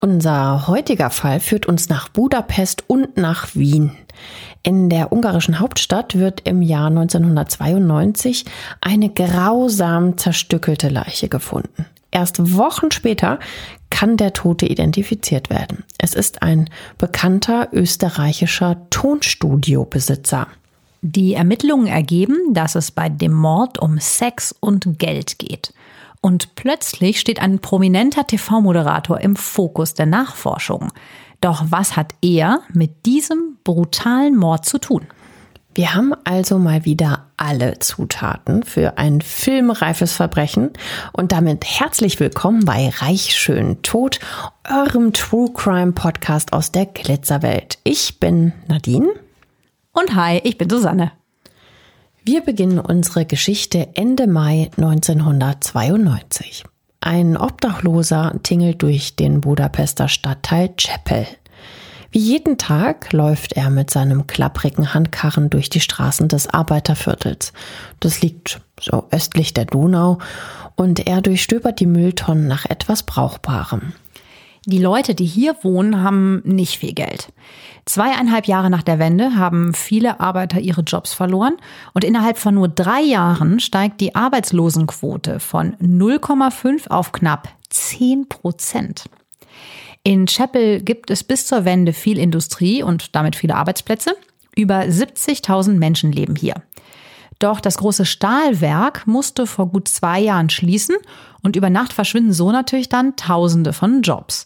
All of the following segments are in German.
Unser heutiger Fall führt uns nach Budapest und nach Wien. In der ungarischen Hauptstadt wird im Jahr 1992 eine grausam zerstückelte Leiche gefunden. Erst Wochen später kann der Tote identifiziert werden. Es ist ein bekannter österreichischer Tonstudiobesitzer. Die Ermittlungen ergeben, dass es bei dem Mord um Sex und Geld geht. Und plötzlich steht ein prominenter TV-Moderator im Fokus der Nachforschung. Doch was hat er mit diesem brutalen Mord zu tun? Wir haben also mal wieder alle Zutaten für ein filmreifes Verbrechen und damit herzlich willkommen bei Reich schön tot, eurem True Crime Podcast aus der Glitzerwelt. Ich bin Nadine und hi, ich bin Susanne. Wir beginnen unsere Geschichte Ende Mai 1992. Ein Obdachloser tingelt durch den Budapester Stadtteil Czepel. Wie jeden Tag läuft er mit seinem klapprigen Handkarren durch die Straßen des Arbeiterviertels. Das liegt so östlich der Donau und er durchstöbert die Mülltonnen nach etwas Brauchbarem. Die Leute, die hier wohnen, haben nicht viel Geld. Zweieinhalb Jahre nach der Wende haben viele Arbeiter ihre Jobs verloren und innerhalb von nur drei Jahren steigt die Arbeitslosenquote von 0,5 auf knapp 10 Prozent. In Chapel gibt es bis zur Wende viel Industrie und damit viele Arbeitsplätze. Über 70.000 Menschen leben hier. Doch das große Stahlwerk musste vor gut zwei Jahren schließen und über Nacht verschwinden so natürlich dann Tausende von Jobs.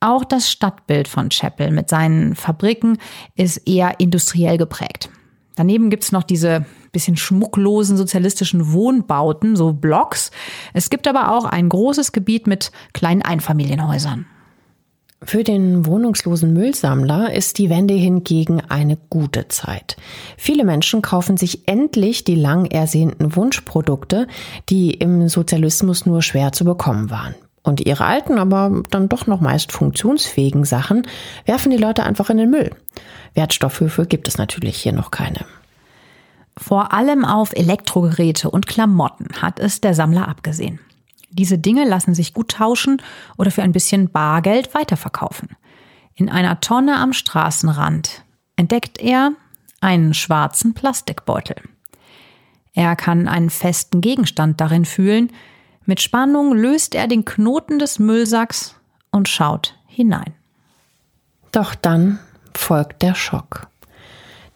Auch das Stadtbild von Chapel mit seinen Fabriken ist eher industriell geprägt. Daneben gibt's noch diese bisschen schmucklosen sozialistischen Wohnbauten, so Blocks. Es gibt aber auch ein großes Gebiet mit kleinen Einfamilienhäusern. Für den wohnungslosen Müllsammler ist die Wende hingegen eine gute Zeit. Viele Menschen kaufen sich endlich die lang ersehnten Wunschprodukte, die im Sozialismus nur schwer zu bekommen waren. Und ihre alten, aber dann doch noch meist funktionsfähigen Sachen werfen die Leute einfach in den Müll. Wertstoffhöfe gibt es natürlich hier noch keine. Vor allem auf Elektrogeräte und Klamotten hat es der Sammler abgesehen. Diese Dinge lassen sich gut tauschen oder für ein bisschen Bargeld weiterverkaufen. In einer Tonne am Straßenrand entdeckt er einen schwarzen Plastikbeutel. Er kann einen festen Gegenstand darin fühlen. Mit Spannung löst er den Knoten des Müllsacks und schaut hinein. Doch dann folgt der Schock.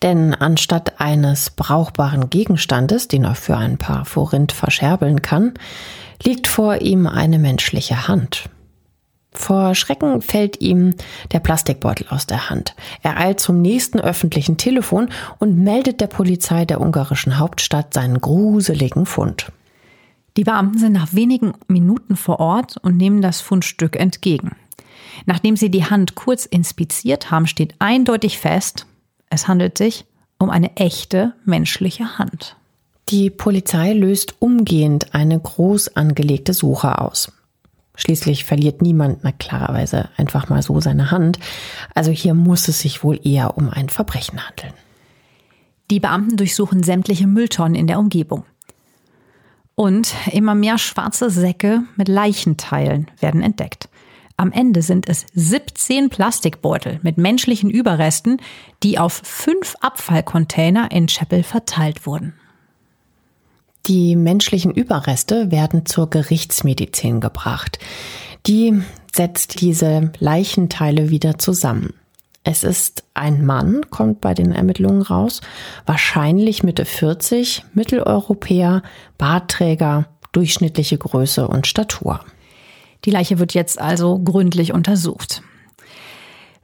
Denn anstatt eines brauchbaren Gegenstandes, den er für ein paar Forint verscherbeln kann, liegt vor ihm eine menschliche Hand. Vor Schrecken fällt ihm der Plastikbeutel aus der Hand. Er eilt zum nächsten öffentlichen Telefon und meldet der Polizei der ungarischen Hauptstadt seinen gruseligen Fund. Die Beamten sind nach wenigen Minuten vor Ort und nehmen das Fundstück entgegen. Nachdem sie die Hand kurz inspiziert haben, steht eindeutig fest, es handelt sich um eine echte menschliche Hand. Die Polizei löst umgehend eine groß angelegte Suche aus. Schließlich verliert niemand na klarerweise einfach mal so seine Hand. Also hier muss es sich wohl eher um ein Verbrechen handeln. Die Beamten durchsuchen sämtliche Mülltonnen in der Umgebung. Und immer mehr schwarze Säcke mit Leichenteilen werden entdeckt. Am Ende sind es 17 Plastikbeutel mit menschlichen Überresten, die auf fünf Abfallcontainer in Chapel verteilt wurden. Die menschlichen Überreste werden zur Gerichtsmedizin gebracht. Die setzt diese Leichenteile wieder zusammen. Es ist ein Mann, kommt bei den Ermittlungen raus, wahrscheinlich Mitte 40, Mitteleuropäer, Bartträger, durchschnittliche Größe und Statur. Die Leiche wird jetzt also gründlich untersucht.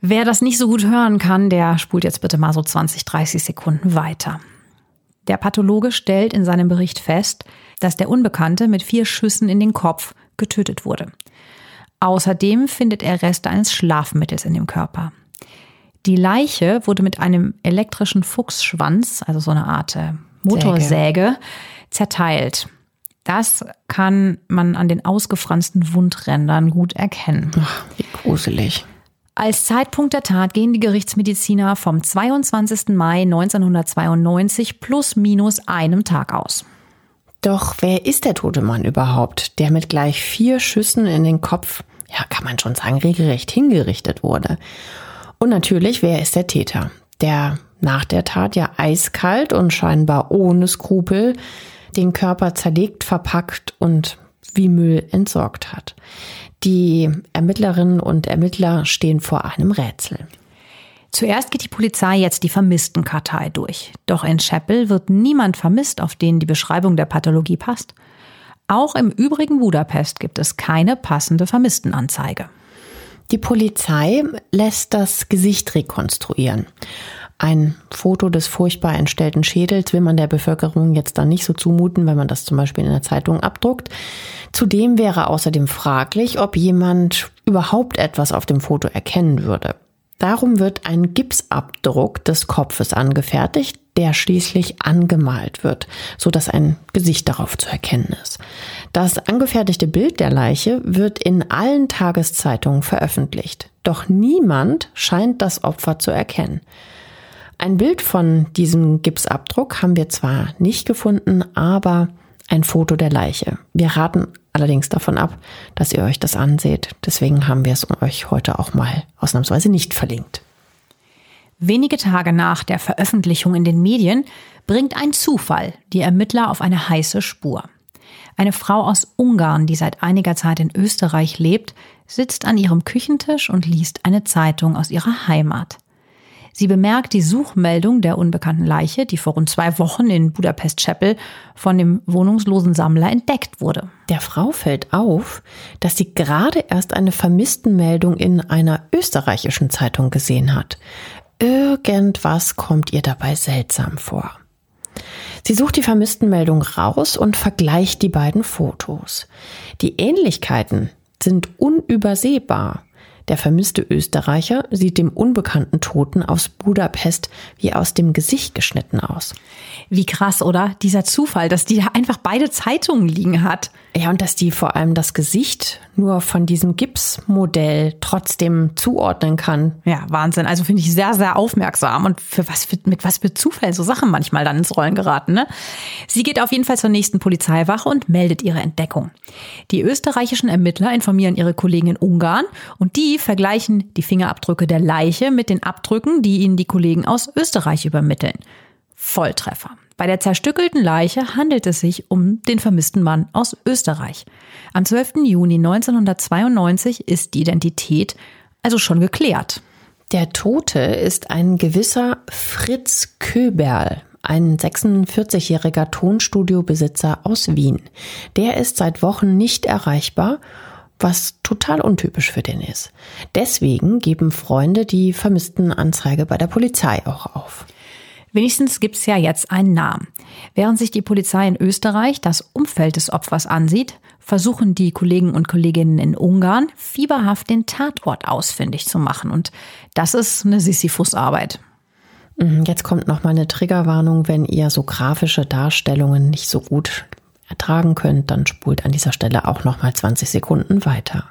Wer das nicht so gut hören kann, der spult jetzt bitte mal so 20, 30 Sekunden weiter. Der Pathologe stellt in seinem Bericht fest, dass der Unbekannte mit vier Schüssen in den Kopf getötet wurde. Außerdem findet er Reste eines Schlafmittels in dem Körper. Die Leiche wurde mit einem elektrischen Fuchsschwanz, also so eine Art äh, Motorsäge, zerteilt. Das kann man an den ausgefransten Wundrändern gut erkennen. Ach, wie gruselig. Als Zeitpunkt der Tat gehen die Gerichtsmediziner vom 22. Mai 1992 plus minus einem Tag aus. Doch wer ist der tote Mann überhaupt, der mit gleich vier Schüssen in den Kopf, ja, kann man schon sagen, regelrecht hingerichtet wurde? Und natürlich, wer ist der Täter, der nach der Tat ja eiskalt und scheinbar ohne Skrupel den Körper zerlegt, verpackt und wie Müll entsorgt hat. Die Ermittlerinnen und Ermittler stehen vor einem Rätsel. Zuerst geht die Polizei jetzt die Vermisstenkartei durch. Doch in Chapel wird niemand vermisst, auf den die Beschreibung der Pathologie passt. Auch im übrigen Budapest gibt es keine passende Vermisstenanzeige. Die Polizei lässt das Gesicht rekonstruieren. Ein Foto des furchtbar entstellten Schädels will man der Bevölkerung jetzt dann nicht so zumuten, wenn man das zum Beispiel in der Zeitung abdruckt. Zudem wäre außerdem fraglich, ob jemand überhaupt etwas auf dem Foto erkennen würde. Darum wird ein Gipsabdruck des Kopfes angefertigt, der schließlich angemalt wird, so dass ein Gesicht darauf zu erkennen ist. Das angefertigte Bild der Leiche wird in allen Tageszeitungen veröffentlicht. Doch niemand scheint das Opfer zu erkennen. Ein Bild von diesem Gipsabdruck haben wir zwar nicht gefunden, aber ein Foto der Leiche. Wir raten allerdings davon ab, dass ihr euch das anseht. Deswegen haben wir es euch heute auch mal ausnahmsweise nicht verlinkt. Wenige Tage nach der Veröffentlichung in den Medien bringt ein Zufall die Ermittler auf eine heiße Spur. Eine Frau aus Ungarn, die seit einiger Zeit in Österreich lebt, sitzt an ihrem Küchentisch und liest eine Zeitung aus ihrer Heimat. Sie bemerkt die Suchmeldung der unbekannten Leiche, die vor rund zwei Wochen in Budapest Chapel von dem wohnungslosen Sammler entdeckt wurde. Der Frau fällt auf, dass sie gerade erst eine Vermisstenmeldung in einer österreichischen Zeitung gesehen hat. Irgendwas kommt ihr dabei seltsam vor. Sie sucht die Vermisstenmeldung raus und vergleicht die beiden Fotos. Die Ähnlichkeiten sind unübersehbar. Der vermisste Österreicher sieht dem unbekannten Toten aus Budapest wie aus dem Gesicht geschnitten aus. Wie krass, oder? Dieser Zufall, dass die da einfach beide Zeitungen liegen hat. Ja, und dass die vor allem das Gesicht nur von diesem Gipsmodell trotzdem zuordnen kann. Ja, Wahnsinn. Also finde ich sehr, sehr aufmerksam und für was für, mit was für Zufall so Sachen manchmal dann ins Rollen geraten. Ne? Sie geht auf jeden Fall zur nächsten Polizeiwache und meldet ihre Entdeckung. Die österreichischen Ermittler informieren ihre Kollegen in Ungarn und die vergleichen die Fingerabdrücke der Leiche mit den Abdrücken, die ihnen die Kollegen aus Österreich übermitteln. Volltreffer. Bei der zerstückelten Leiche handelt es sich um den vermissten Mann aus Österreich. Am 12. Juni 1992 ist die Identität also schon geklärt. Der Tote ist ein gewisser Fritz Köberl, ein 46-jähriger Tonstudiobesitzer aus Wien. Der ist seit Wochen nicht erreichbar, was total untypisch für den ist. Deswegen geben Freunde die vermissten Anzeige bei der Polizei auch auf. Wenigstens gibt es ja jetzt einen Namen. Während sich die Polizei in Österreich das Umfeld des Opfers ansieht, versuchen die Kollegen und Kolleginnen in Ungarn fieberhaft den Tatort ausfindig zu machen. Und das ist eine Sisyphus-Arbeit. Mhm, jetzt kommt noch mal eine Triggerwarnung, wenn ihr so grafische Darstellungen nicht so gut ertragen könnt, dann spult an dieser Stelle auch noch mal 20 Sekunden weiter.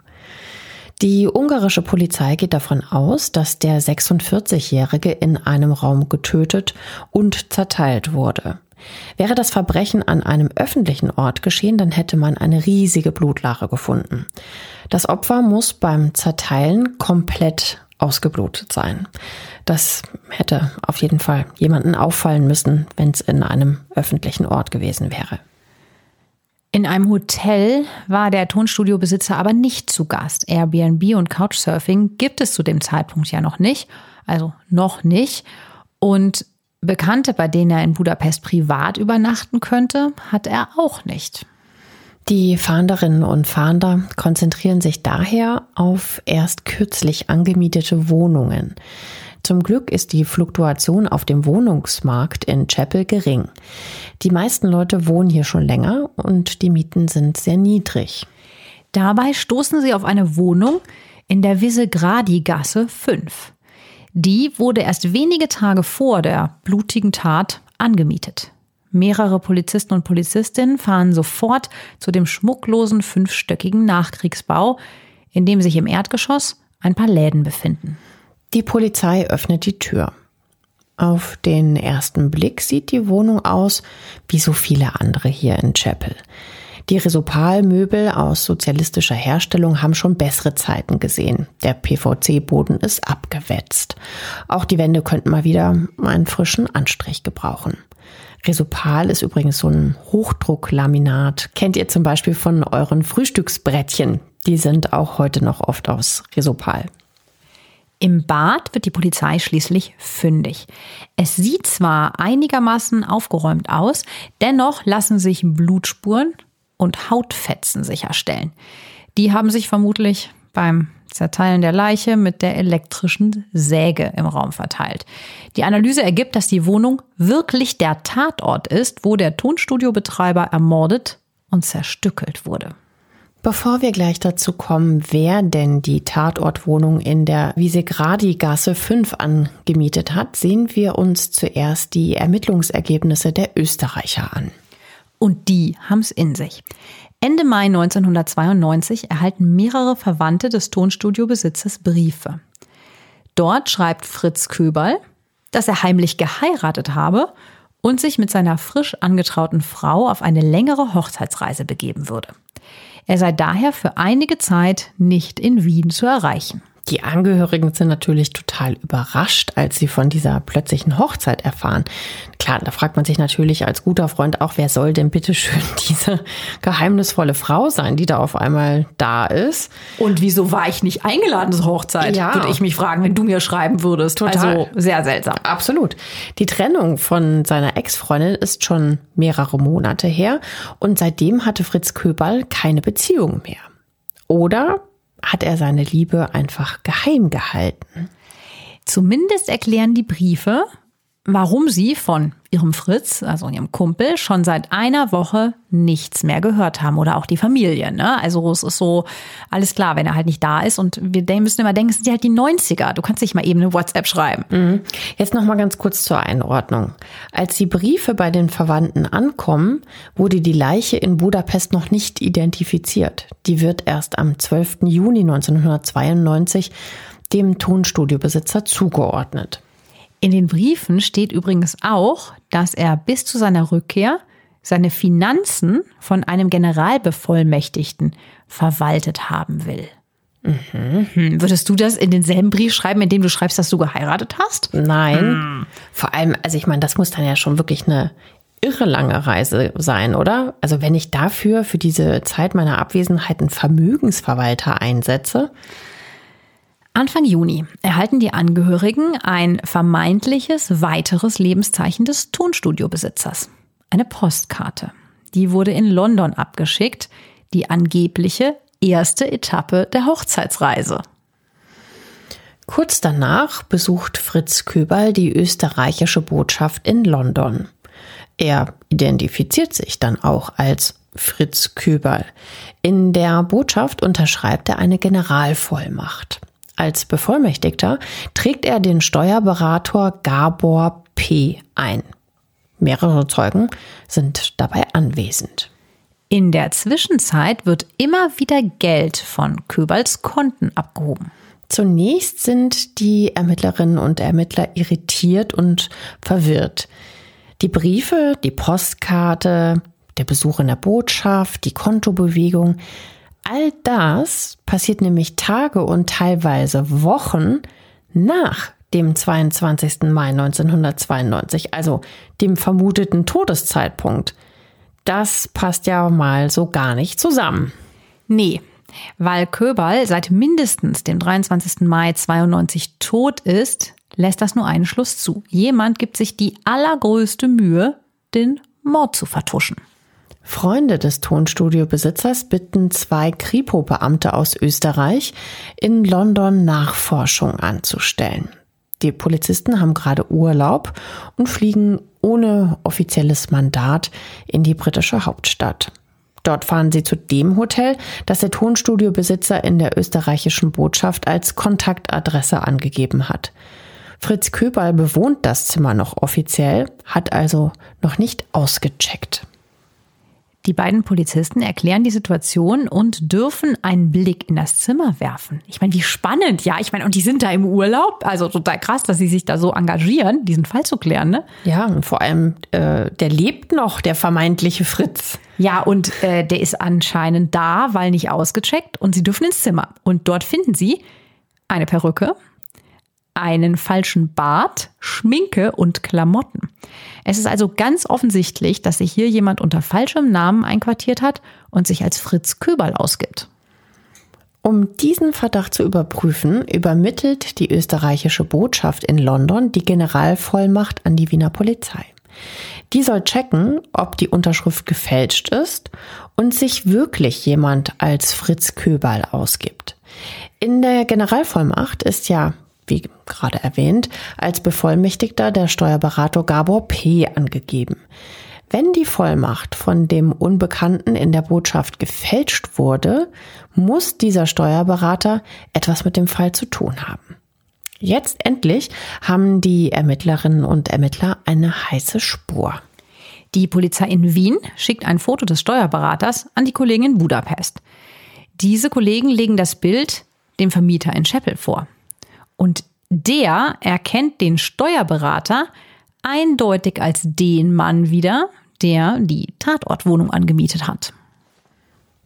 Die ungarische Polizei geht davon aus, dass der 46-Jährige in einem Raum getötet und zerteilt wurde. Wäre das Verbrechen an einem öffentlichen Ort geschehen, dann hätte man eine riesige Blutlache gefunden. Das Opfer muss beim Zerteilen komplett ausgeblutet sein. Das hätte auf jeden Fall jemanden auffallen müssen, wenn es in einem öffentlichen Ort gewesen wäre. In einem Hotel war der Tonstudiobesitzer aber nicht zu Gast. Airbnb und Couchsurfing gibt es zu dem Zeitpunkt ja noch nicht. Also noch nicht. Und Bekannte, bei denen er in Budapest privat übernachten könnte, hat er auch nicht. Die Fahnderinnen und Fahnder konzentrieren sich daher auf erst kürzlich angemietete Wohnungen. Zum Glück ist die Fluktuation auf dem Wohnungsmarkt in Chapel gering. Die meisten Leute wohnen hier schon länger und die Mieten sind sehr niedrig. Dabei stoßen sie auf eine Wohnung in der Visegradi-Gasse 5. Die wurde erst wenige Tage vor der blutigen Tat angemietet. Mehrere Polizisten und Polizistinnen fahren sofort zu dem schmucklosen fünfstöckigen Nachkriegsbau, in dem sich im Erdgeschoss ein paar Läden befinden. Die Polizei öffnet die Tür. Auf den ersten Blick sieht die Wohnung aus wie so viele andere hier in Chapel. Die Resopal-Möbel aus sozialistischer Herstellung haben schon bessere Zeiten gesehen. Der PVC-Boden ist abgewetzt. Auch die Wände könnten mal wieder einen frischen Anstrich gebrauchen. Resopal ist übrigens so ein Hochdrucklaminat. Kennt ihr zum Beispiel von euren Frühstücksbrettchen? Die sind auch heute noch oft aus Resopal. Im Bad wird die Polizei schließlich fündig. Es sieht zwar einigermaßen aufgeräumt aus, dennoch lassen sich Blutspuren und Hautfetzen sicherstellen. Die haben sich vermutlich beim Zerteilen der Leiche mit der elektrischen Säge im Raum verteilt. Die Analyse ergibt, dass die Wohnung wirklich der Tatort ist, wo der Tonstudiobetreiber ermordet und zerstückelt wurde. Bevor wir gleich dazu kommen, wer denn die Tatortwohnung in der Visegradi-Gasse 5 angemietet hat, sehen wir uns zuerst die Ermittlungsergebnisse der Österreicher an. Und die haben's in sich. Ende Mai 1992 erhalten mehrere Verwandte des Tonstudiobesitzers Briefe. Dort schreibt Fritz Köberl, dass er heimlich geheiratet habe und sich mit seiner frisch angetrauten Frau auf eine längere Hochzeitsreise begeben würde. Er sei daher für einige Zeit nicht in Wien zu erreichen. Die Angehörigen sind natürlich total überrascht, als sie von dieser plötzlichen Hochzeit erfahren. Klar, da fragt man sich natürlich als guter Freund auch, wer soll denn bitte schön diese geheimnisvolle Frau sein, die da auf einmal da ist? Und wieso war ich nicht eingeladen zur Hochzeit? Ja. Würde ich mich fragen, wenn du mir schreiben würdest. Total. Also sehr seltsam. Absolut. Die Trennung von seiner Ex-Freundin ist schon mehrere Monate her und seitdem hatte Fritz Köberl keine Beziehung mehr. Oder hat er seine Liebe einfach geheim gehalten. Zumindest erklären die Briefe, warum sie von ihrem Fritz, also ihrem Kumpel, schon seit einer Woche nichts mehr gehört haben oder auch die Familie. Ne? Also es ist so, alles klar, wenn er halt nicht da ist und wir müssen immer denken, es sind halt die 90er. Du kannst nicht mal eben eine WhatsApp schreiben. Mhm. Jetzt noch mal ganz kurz zur Einordnung. Als die Briefe bei den Verwandten ankommen, wurde die Leiche in Budapest noch nicht identifiziert. Die wird erst am 12. Juni 1992 dem Tonstudiobesitzer zugeordnet. In den Briefen steht übrigens auch, dass er bis zu seiner Rückkehr seine Finanzen von einem Generalbevollmächtigten verwaltet haben will. Mhm. Hm, würdest du das in denselben Brief schreiben, in dem du schreibst, dass du geheiratet hast? Nein. Hm. Vor allem, also ich meine, das muss dann ja schon wirklich eine irre lange Reise sein, oder? Also wenn ich dafür für diese Zeit meiner Abwesenheit einen Vermögensverwalter einsetze. Anfang Juni erhalten die Angehörigen ein vermeintliches weiteres Lebenszeichen des Tonstudiobesitzers. Eine Postkarte. Die wurde in London abgeschickt, die angebliche erste Etappe der Hochzeitsreise. Kurz danach besucht Fritz Köberl die österreichische Botschaft in London. Er identifiziert sich dann auch als Fritz Köberl. In der Botschaft unterschreibt er eine Generalvollmacht. Als Bevollmächtigter trägt er den Steuerberater Gabor P. ein. Mehrere Zeugen sind dabei anwesend. In der Zwischenzeit wird immer wieder Geld von Köbals Konten abgehoben. Zunächst sind die Ermittlerinnen und Ermittler irritiert und verwirrt. Die Briefe, die Postkarte, der Besuch in der Botschaft, die Kontobewegung, all das passiert nämlich Tage und teilweise Wochen nach dem 22. Mai 1992, also dem vermuteten Todeszeitpunkt. Das passt ja mal so gar nicht zusammen. Nee, weil Köberl seit mindestens dem 23. Mai 92 tot ist, lässt das nur einen Schluss zu. Jemand gibt sich die allergrößte Mühe, den Mord zu vertuschen. Freunde des Tonstudiobesitzers bitten zwei Kripo-Beamte aus Österreich, in London Nachforschung anzustellen. Die Polizisten haben gerade Urlaub und fliegen ohne offizielles Mandat in die britische Hauptstadt. Dort fahren sie zu dem Hotel, das der Tonstudiobesitzer in der österreichischen Botschaft als Kontaktadresse angegeben hat. Fritz Köberl bewohnt das Zimmer noch offiziell, hat also noch nicht ausgecheckt. Die beiden Polizisten erklären die Situation und dürfen einen Blick in das Zimmer werfen. Ich meine, wie spannend, ja. Ich meine, und die sind da im Urlaub. Also total krass, dass sie sich da so engagieren, diesen Fall zu klären, ne? Ja, und vor allem, äh, der lebt noch, der vermeintliche Fritz. Ja, und äh, der ist anscheinend da, weil nicht ausgecheckt. Und sie dürfen ins Zimmer. Und dort finden sie eine Perücke, einen falschen Bart, Schminke und Klamotten. Es ist also ganz offensichtlich, dass sich hier jemand unter falschem Namen einquartiert hat und sich als Fritz Köberl ausgibt. Um diesen Verdacht zu überprüfen, übermittelt die österreichische Botschaft in London die Generalvollmacht an die Wiener Polizei. Die soll checken, ob die Unterschrift gefälscht ist und sich wirklich jemand als Fritz Köberl ausgibt. In der Generalvollmacht ist ja wie gerade erwähnt, als Bevollmächtigter der Steuerberater Gabor P. angegeben. Wenn die Vollmacht von dem Unbekannten in der Botschaft gefälscht wurde, muss dieser Steuerberater etwas mit dem Fall zu tun haben. Jetzt endlich haben die Ermittlerinnen und Ermittler eine heiße Spur. Die Polizei in Wien schickt ein Foto des Steuerberaters an die Kollegen in Budapest. Diese Kollegen legen das Bild dem Vermieter in Scheppel vor. Und der erkennt den Steuerberater eindeutig als den Mann wieder, der die Tatortwohnung angemietet hat.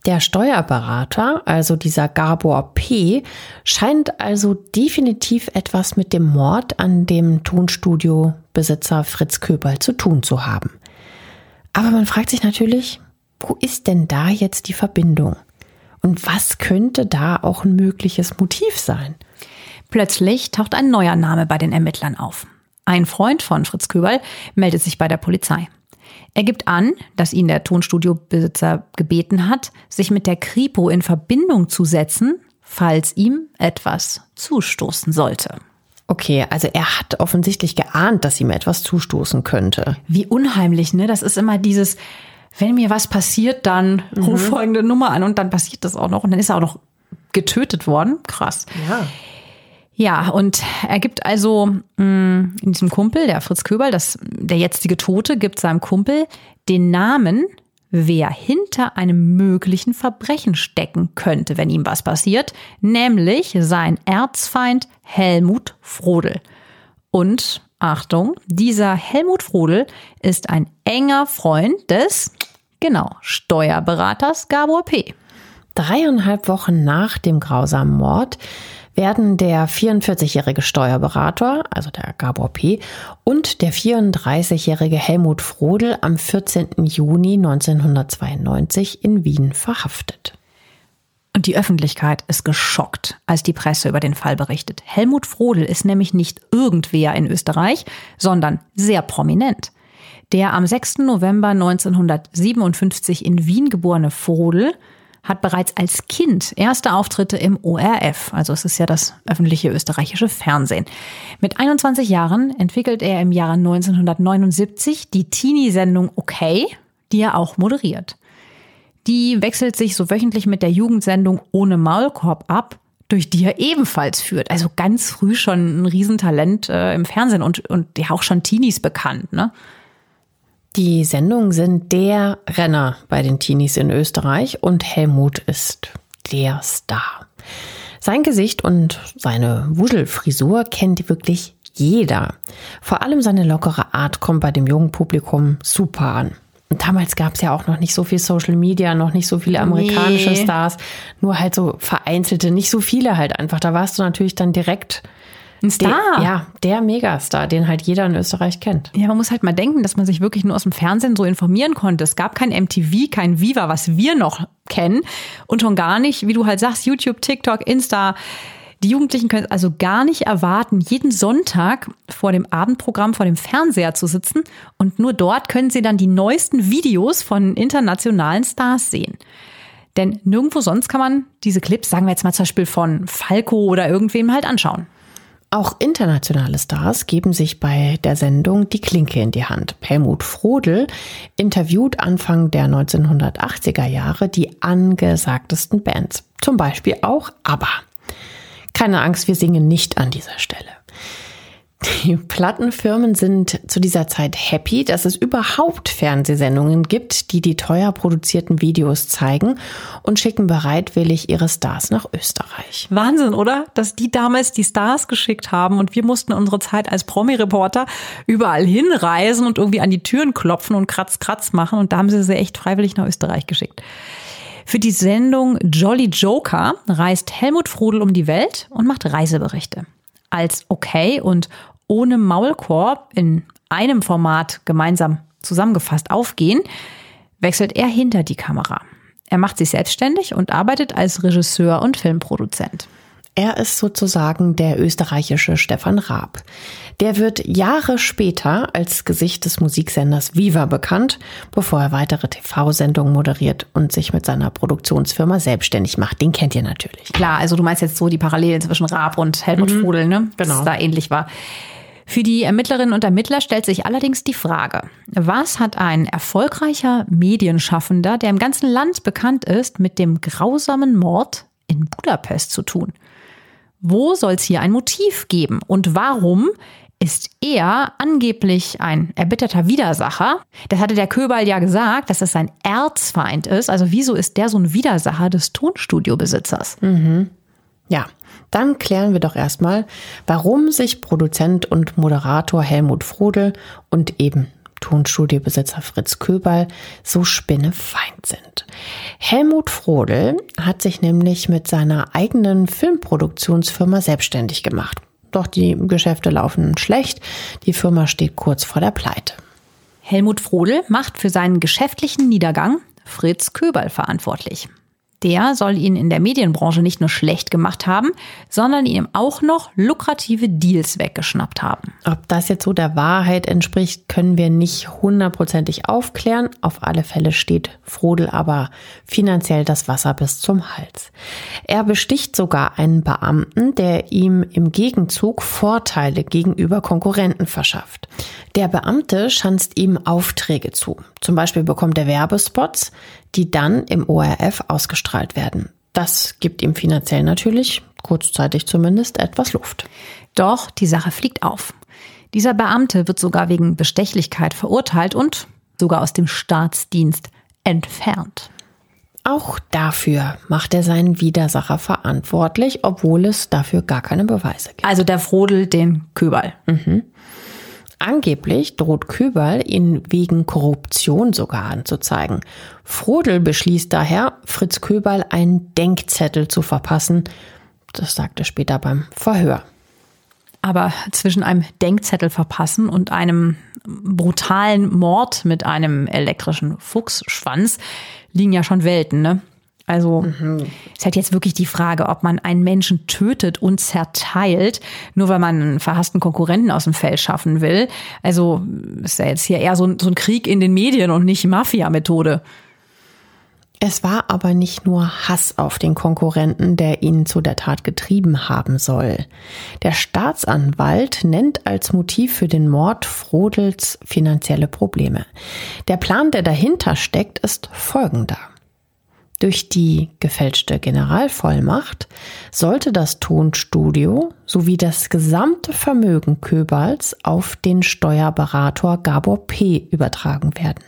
Der Steuerberater, also dieser Gabor P., scheint also definitiv etwas mit dem Mord an dem Tonstudiobesitzer Fritz Köberl zu tun zu haben. Aber man fragt sich natürlich, wo ist denn da jetzt die Verbindung? Und was könnte da auch ein mögliches Motiv sein? Plötzlich taucht ein neuer Name bei den Ermittlern auf. Ein Freund von Fritz Köberl meldet sich bei der Polizei. Er gibt an, dass ihn der Tonstudiobesitzer gebeten hat, sich mit der Kripo in Verbindung zu setzen, falls ihm etwas zustoßen sollte. Okay, also er hat offensichtlich geahnt, dass ihm etwas zustoßen könnte. Wie unheimlich, ne? Das ist immer dieses, wenn mir was passiert, dann mhm. ruf folgende Nummer an und dann passiert das auch noch und dann ist er auch noch getötet worden. Krass. Ja. Ja, und er gibt also mh, mm, in diesem Kumpel, der Fritz Köberl, das, der jetzige Tote, gibt seinem Kumpel den Namen, wer hinter einem möglichen Verbrechen stecken könnte, wenn ihm was passiert, nämlich sein Erzfeind Helmut Frodel. Und Achtung, dieser Helmut Frodel ist ein enger Freund des, genau, Steuerberaters Gabor P. Dreieinhalb Wochen nach dem grausamen Mord werden der 44-jährige Steuerberater, also der Gabor P., und der 34-jährige Helmut Frodel am 14. Juni 1992 in Wien verhaftet. Und die Öffentlichkeit ist geschockt, als die Presse über den Fall berichtet. Helmut Frodel ist nämlich nicht irgendwer in Österreich, sondern sehr prominent. Der am 6. November 1957 in Wien geborene Frodel hat bereits als Kind erste Auftritte im ORF, also es ist ja das öffentliche österreichische Fernsehen. Mit 21 Jahren entwickelt er im Jahre 1979 die Teenie-Sendung Okay, die er auch moderiert. Die wechselt sich so wöchentlich mit der Jugendsendung Ohne Maulkorb ab, durch die er ebenfalls führt. Also ganz früh schon ein Riesentalent äh, im Fernsehen und, und ja auch schon Teenies bekannt, ne? Die Sendungen sind der Renner bei den Teenies in Österreich und Helmut ist der Star. Sein Gesicht und seine Wuschelfrisur kennt wirklich jeder. Vor allem seine lockere Art kommt bei dem jungen Publikum super an. Und damals gab es ja auch noch nicht so viel Social Media, noch nicht so viele amerikanische nee. Stars, nur halt so vereinzelte, nicht so viele halt einfach. Da warst du natürlich dann direkt ein Star. Der, ja, der Megastar, den halt jeder in Österreich kennt. Ja, man muss halt mal denken, dass man sich wirklich nur aus dem Fernsehen so informieren konnte. Es gab kein MTV, kein Viva, was wir noch kennen. Und schon gar nicht, wie du halt sagst, YouTube, TikTok, Insta. Die Jugendlichen können es also gar nicht erwarten, jeden Sonntag vor dem Abendprogramm vor dem Fernseher zu sitzen und nur dort können sie dann die neuesten Videos von internationalen Stars sehen. Denn nirgendwo sonst kann man diese Clips, sagen wir jetzt mal zum Beispiel von Falco oder irgendwem halt anschauen. Auch internationale Stars geben sich bei der Sendung die Klinke in die Hand. Helmut Frodel interviewt Anfang der 1980er Jahre die angesagtesten Bands. Zum Beispiel auch ABBA. Keine Angst, wir singen nicht an dieser Stelle. Die Plattenfirmen sind zu dieser Zeit happy, dass es überhaupt Fernsehsendungen gibt, die die teuer produzierten Videos zeigen und schicken bereitwillig ihre Stars nach Österreich. Wahnsinn, oder? Dass die damals die Stars geschickt haben und wir mussten unsere Zeit als Promi-Reporter überall hinreisen und irgendwie an die Türen klopfen und Kratz-Kratz machen und da haben sie sie echt freiwillig nach Österreich geschickt. Für die Sendung Jolly Joker reist Helmut Frodel um die Welt und macht Reiseberichte. Als okay und ohne Maulkorb in einem Format gemeinsam zusammengefasst aufgehen, wechselt er hinter die Kamera. Er macht sich selbstständig und arbeitet als Regisseur und Filmproduzent. Er ist sozusagen der österreichische Stefan Raab. Der wird Jahre später als Gesicht des Musiksenders Viva bekannt, bevor er weitere TV-Sendungen moderiert und sich mit seiner Produktionsfirma selbstständig macht. Den kennt ihr natürlich. Klar, also du meinst jetzt so die Parallelen zwischen Raab und Helmut mhm, Frodel, ne? Genau. Dass da ähnlich war. Für die Ermittlerinnen und Ermittler stellt sich allerdings die Frage, was hat ein erfolgreicher Medienschaffender, der im ganzen Land bekannt ist, mit dem grausamen Mord in Budapest zu tun? Wo soll es hier ein Motiv geben? Und warum ist er angeblich ein erbitterter Widersacher? Das hatte der Köbal ja gesagt, dass es sein Erzfeind ist. Also wieso ist der so ein Widersacher des Tonstudiobesitzers? Mhm. Ja, dann klären wir doch erstmal, warum sich Produzent und Moderator Helmut Frodel und eben Tonstudiobesitzer Fritz Köberl so spinnefeind sind. Helmut Frodel hat sich nämlich mit seiner eigenen Filmproduktionsfirma selbstständig gemacht. Doch die Geschäfte laufen schlecht, die Firma steht kurz vor der Pleite. Helmut Frodel macht für seinen geschäftlichen Niedergang Fritz Köberl verantwortlich. Der soll ihn in der Medienbranche nicht nur schlecht gemacht haben, sondern ihm auch noch lukrative Deals weggeschnappt haben. Ob das jetzt so der Wahrheit entspricht, können wir nicht hundertprozentig aufklären. Auf alle Fälle steht Frodel aber finanziell das Wasser bis zum Hals. Er besticht sogar einen Beamten, der ihm im Gegenzug Vorteile gegenüber Konkurrenten verschafft. Der Beamte schanzt ihm Aufträge zu. Zum Beispiel bekommt er Werbespots, die dann im ORF ausgestrahlt werden. Das gibt ihm finanziell natürlich, kurzzeitig zumindest, etwas Luft. Doch die Sache fliegt auf. Dieser Beamte wird sogar wegen Bestechlichkeit verurteilt und sogar aus dem Staatsdienst entfernt. Auch dafür macht er seinen Widersacher verantwortlich, obwohl es dafür gar keine Beweise gibt. Also der Frodel den Köbal. Mhm. Angeblich droht Köberl ihn wegen Korruption sogar anzuzeigen. Frodel beschließt daher, Fritz Köberl einen Denkzettel zu verpassen. Das sagt er später beim Verhör. Aber zwischen einem Denkzettel verpassen und einem brutalen Mord mit einem elektrischen Fuchsschwanz liegen ja schon Welten, ne? Also mhm. ist halt jetzt wirklich die Frage, ob man einen Menschen tötet und zerteilt, nur weil man einen verhassten Konkurrenten aus dem Feld schaffen will. Also ist ja jetzt hier eher so ein, so ein Krieg in den Medien und nicht Mafia-Methode. Es war aber nicht nur Hass auf den Konkurrenten, der ihn zu der Tat getrieben haben soll. Der Staatsanwalt nennt als Motiv für den Mord Frodels finanzielle Probleme. Der Plan, der dahinter steckt, ist folgender. Durch die gefälschte Generalvollmacht sollte das Tonstudio sowie das gesamte Vermögen Köbals auf den Steuerberater Gabor P. übertragen werden.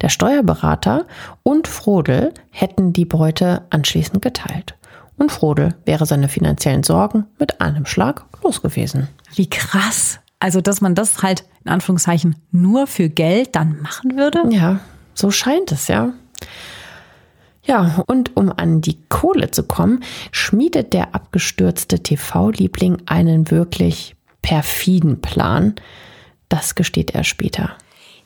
Der Steuerberater und Frodel hätten die Beute anschließend geteilt. Und Frodel wäre seine finanziellen Sorgen mit einem Schlag los gewesen. Wie krass. Also, dass man das halt in Anführungszeichen nur für Geld dann machen würde? Ja, so scheint es ja. Ja, und um an die Kohle zu kommen, schmiedet der abgestürzte TV-Liebling einen wirklich perfiden Plan. Das gesteht er später.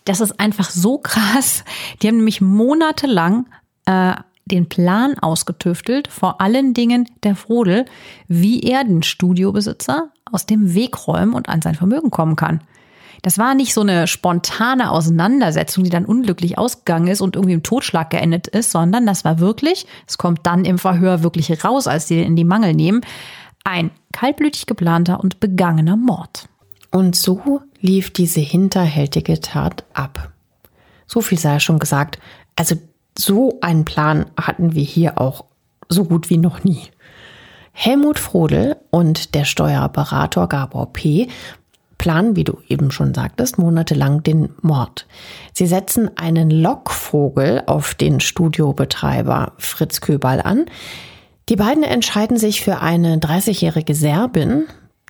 Das ist einfach so krass. Die haben nämlich monatelang äh, den Plan ausgetüftelt, vor allen Dingen der Frodel, wie er den Studiobesitzer aus dem Weg räumen und an sein Vermögen kommen kann. Das war nicht so eine spontane Auseinandersetzung, die dann unglücklich ausgegangen ist und irgendwie im Totschlag geendet ist, sondern das war wirklich, es kommt dann im Verhör wirklich raus, als sie den in die Mangel nehmen, ein kaltblütig geplanter und begangener Mord. Und so lief diese hinterhältige Tat ab. So viel sei schon gesagt. Also so einen Plan hatten wir hier auch so gut wie noch nie. Helmut Frodel und der Steuerberater Gabor P. planen, wie du eben schon sagtest, monatelang den Mord. Sie setzen einen Lockvogel auf den Studiobetreiber Fritz Köbal an. Die beiden entscheiden sich für eine 30-jährige Serbin,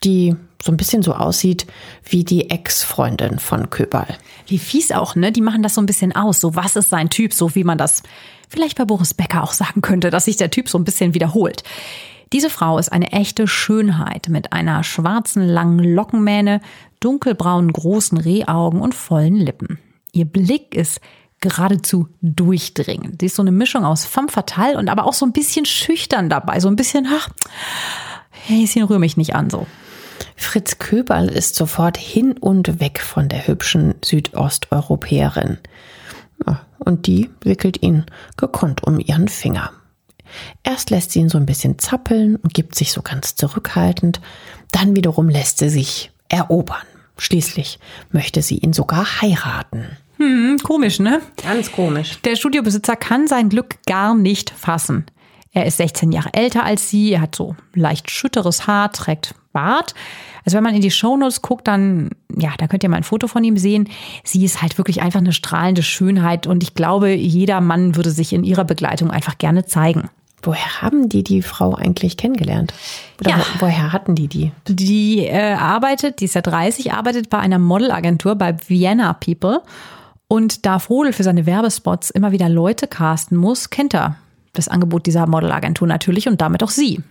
die so ein bisschen so aussieht wie die Ex-Freundin von Köbal. Wie fies auch, ne? Die machen das so ein bisschen aus. So, was ist sein Typ? So wie man das vielleicht bei Boris Becker auch sagen könnte, dass sich der Typ so ein bisschen wiederholt. Diese Frau ist eine echte Schönheit mit einer schwarzen langen Lockenmähne, dunkelbraunen großen Rehaugen und vollen Lippen. Ihr Blick ist geradezu durchdringend. Sie ist so eine Mischung aus femme fatale und aber auch so ein bisschen schüchtern dabei, so ein bisschen, ach, Häschen rühr mich nicht an so. Fritz Köberl ist sofort hin und weg von der hübschen Südosteuropäerin. Und die wickelt ihn gekonnt um ihren Finger. Erst lässt sie ihn so ein bisschen zappeln und gibt sich so ganz zurückhaltend, dann wiederum lässt sie sich erobern. Schließlich möchte sie ihn sogar heiraten. Hm, komisch, ne? Ganz komisch. Der Studiobesitzer kann sein Glück gar nicht fassen. Er ist 16 Jahre älter als sie, er hat so leicht schütteres Haar, trägt Bart. Also wenn man in die Shownotes guckt, dann, ja, da könnt ihr mal ein Foto von ihm sehen. Sie ist halt wirklich einfach eine strahlende Schönheit und ich glaube, jeder Mann würde sich in ihrer Begleitung einfach gerne zeigen. Woher haben die die Frau eigentlich kennengelernt? Oder ja. woher hatten die die? Die äh, arbeitet, die ist ja 30, arbeitet bei einer Modelagentur bei Vienna People. Und da Frodel für seine Werbespots immer wieder Leute casten muss, kennt er das Angebot dieser Modelagentur natürlich und damit auch sie.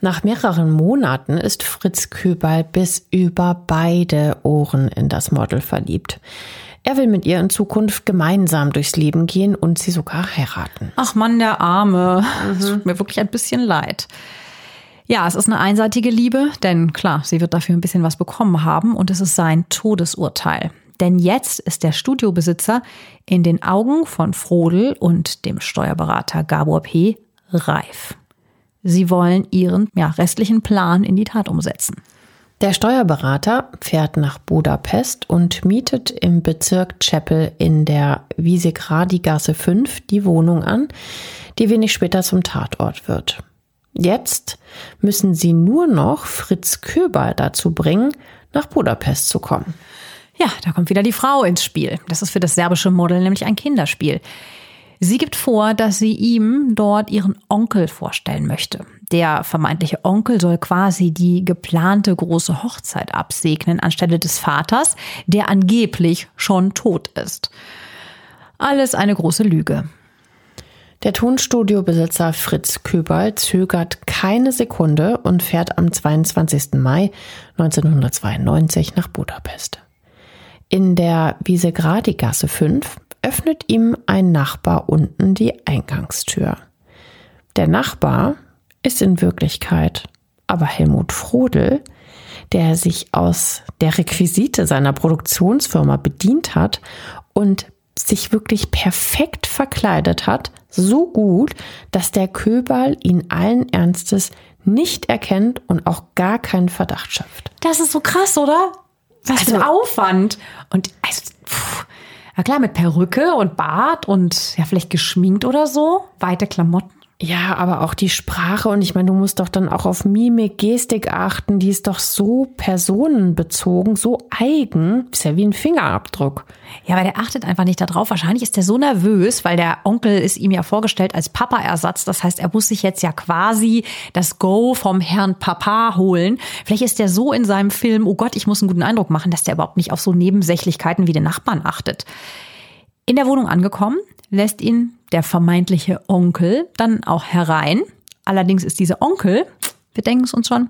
Nach mehreren Monaten ist Fritz Köberl bis über beide Ohren in das Model verliebt. Er will mit ihr in Zukunft gemeinsam durchs Leben gehen und sie sogar heiraten. Ach Mann, der Arme. Mhm. tut mir wirklich ein bisschen leid. Ja, es ist eine einseitige Liebe, denn klar, sie wird dafür ein bisschen was bekommen haben und es ist sein Todesurteil. Denn jetzt ist der Studiobesitzer in den Augen von Frodel und dem Steuerberater Gabor P. reif. Sie wollen ihren ja, restlichen Plan in die Tat umsetzen. Der Steuerberater fährt nach Budapest und mietet im Bezirk Chapel in der Wiesegradigasse 5 die Wohnung an, die wenig später zum Tatort wird. Jetzt müssen sie nur noch Fritz Köber dazu bringen, nach Budapest zu kommen. Ja, da kommt wieder die Frau ins Spiel. Das ist für das serbische Model nämlich ein Kinderspiel. Sie gibt vor, dass sie ihm dort ihren Onkel vorstellen möchte. Der vermeintliche Onkel soll quasi die geplante große Hochzeit absegnen anstelle des Vaters, der angeblich schon tot ist. Alles eine große Lüge. Der Tonstudiobesitzer Fritz Köberl zögert keine Sekunde und fährt am 22. Mai 1992 nach Budapest. In der Wiesegradigasse 5 öffnet ihm ein Nachbar unten die Eingangstür. Der Nachbar ist in Wirklichkeit aber Helmut Frodel, der sich aus der Requisite seiner Produktionsfirma bedient hat und sich wirklich perfekt verkleidet hat, so gut, dass der Köberl ihn allen Ernstes nicht erkennt und auch gar keinen Verdacht schafft. Das ist so krass, oder? Was also, für ein also Aufwand. Und also, pff, na klar, mit Perücke und Bart und ja, vielleicht geschminkt oder so. Weite Klamotten. Ja, aber auch die Sprache und ich meine, du musst doch dann auch auf Mimik, Gestik achten, die ist doch so personenbezogen, so eigen, ist ja wie ein Fingerabdruck. Ja, aber der achtet einfach nicht darauf. Wahrscheinlich ist er so nervös, weil der Onkel ist ihm ja vorgestellt als Papa-Ersatz. Das heißt, er muss sich jetzt ja quasi das Go vom Herrn Papa holen. Vielleicht ist er so in seinem Film, oh Gott, ich muss einen guten Eindruck machen, dass der überhaupt nicht auf so Nebensächlichkeiten wie den Nachbarn achtet. In der Wohnung angekommen, lässt ihn der vermeintliche Onkel dann auch herein. Allerdings ist dieser Onkel Wir denken es uns schon.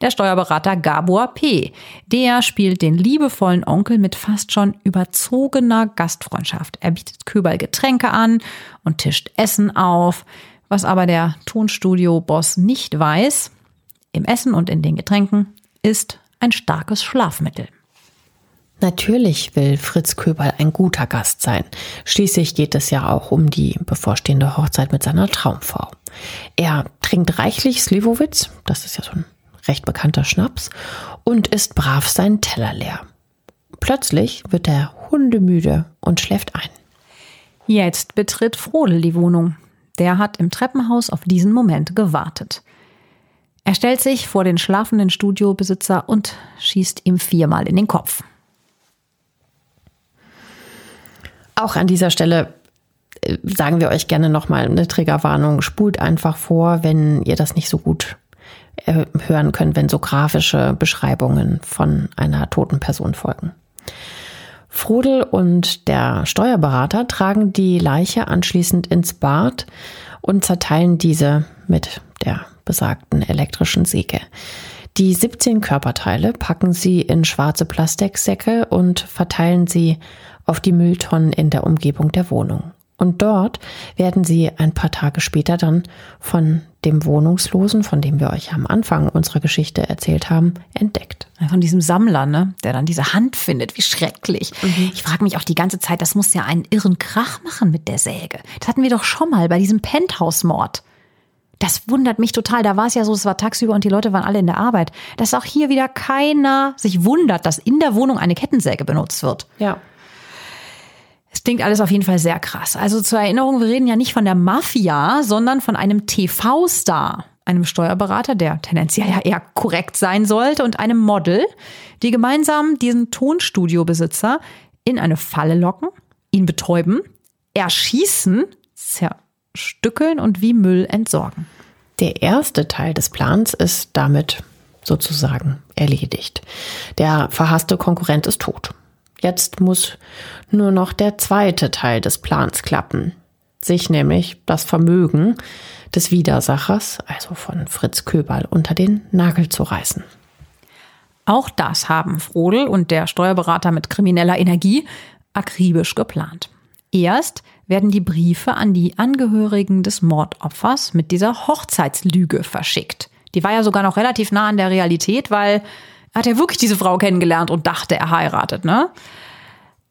Der Steuerberater Gabor P. Der spielt den liebevollen Onkel mit fast schon überzogener Gastfreundschaft. Er bietet Köbal Getränke an und tischt Essen auf. Was aber der Tonstudio-Boss nicht weiß, im Essen und in den Getränken ist ein starkes Schlafmittel. Natürlich will Fritz Köberl ein guter Gast sein. Schließlich geht es ja auch um die bevorstehende Hochzeit mit seiner Traumfrau. Er trinkt reichlich Slivovitz, das ist ja so ein recht bekannter Schnaps, und isst brav seinen Teller leer. Plötzlich wird er hundemüde und schläft ein. Jetzt betritt Frodel die Wohnung. Der hat im Treppenhaus auf diesen Moment gewartet. Er stellt sich vor den schlafenden Studiobesitzer und schießt ihm viermal in den Kopf. Auch an dieser Stelle äh, sagen wir euch gerne nochmal eine Triggerwarnung. Spult einfach vor, wenn ihr das nicht so gut äh, hören könnt, wenn so grafische Beschreibungen von einer toten Person folgen. Frodel und der Steuerberater tragen die Leiche anschließend ins Bad und zerteilen diese mit der besagten elektrischen Säge. Die 17 Körperteile packen sie in schwarze Plastiksäcke und verteilen sie auf die Mülltonnen in der Umgebung der Wohnung. Und dort werden sie ein paar Tage später dann von dem Wohnungslosen, von dem wir euch am Anfang unserer Geschichte erzählt haben, entdeckt. Von diesem Sammler, ne? der dann diese Hand findet. Wie schrecklich. Mhm. Ich frage mich auch die ganze Zeit, das muss ja einen irren Krach machen mit der Säge. Das hatten wir doch schon mal bei diesem Penthouse-Mord. Das wundert mich total. Da war es ja so, es war tagsüber und die Leute waren alle in der Arbeit. Dass auch hier wieder keiner sich wundert, dass in der Wohnung eine Kettensäge benutzt wird. Ja. Es klingt alles auf jeden Fall sehr krass. Also zur Erinnerung, wir reden ja nicht von der Mafia, sondern von einem TV-Star, einem Steuerberater, der tendenziell ja eher korrekt sein sollte, und einem Model, die gemeinsam diesen Tonstudiobesitzer in eine Falle locken, ihn betäuben, erschießen, zerstückeln und wie Müll entsorgen. Der erste Teil des Plans ist damit sozusagen erledigt. Der verhasste Konkurrent ist tot. Jetzt muss nur noch der zweite Teil des Plans klappen, sich nämlich das Vermögen des Widersachers, also von Fritz Köberl, unter den Nagel zu reißen. Auch das haben Frodel und der Steuerberater mit krimineller Energie akribisch geplant. Erst werden die Briefe an die Angehörigen des Mordopfers mit dieser Hochzeitslüge verschickt. Die war ja sogar noch relativ nah an der Realität, weil hat er wirklich diese Frau kennengelernt und dachte, er heiratet, ne?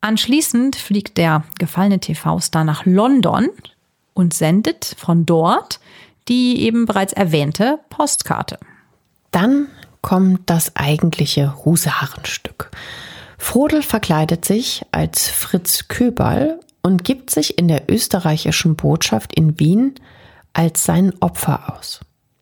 Anschließend fliegt der gefallene TV-Star nach London und sendet von dort die eben bereits erwähnte Postkarte. Dann kommt das eigentliche Husarenstück. Frodel verkleidet sich als Fritz Köberl und gibt sich in der österreichischen Botschaft in Wien als sein Opfer aus.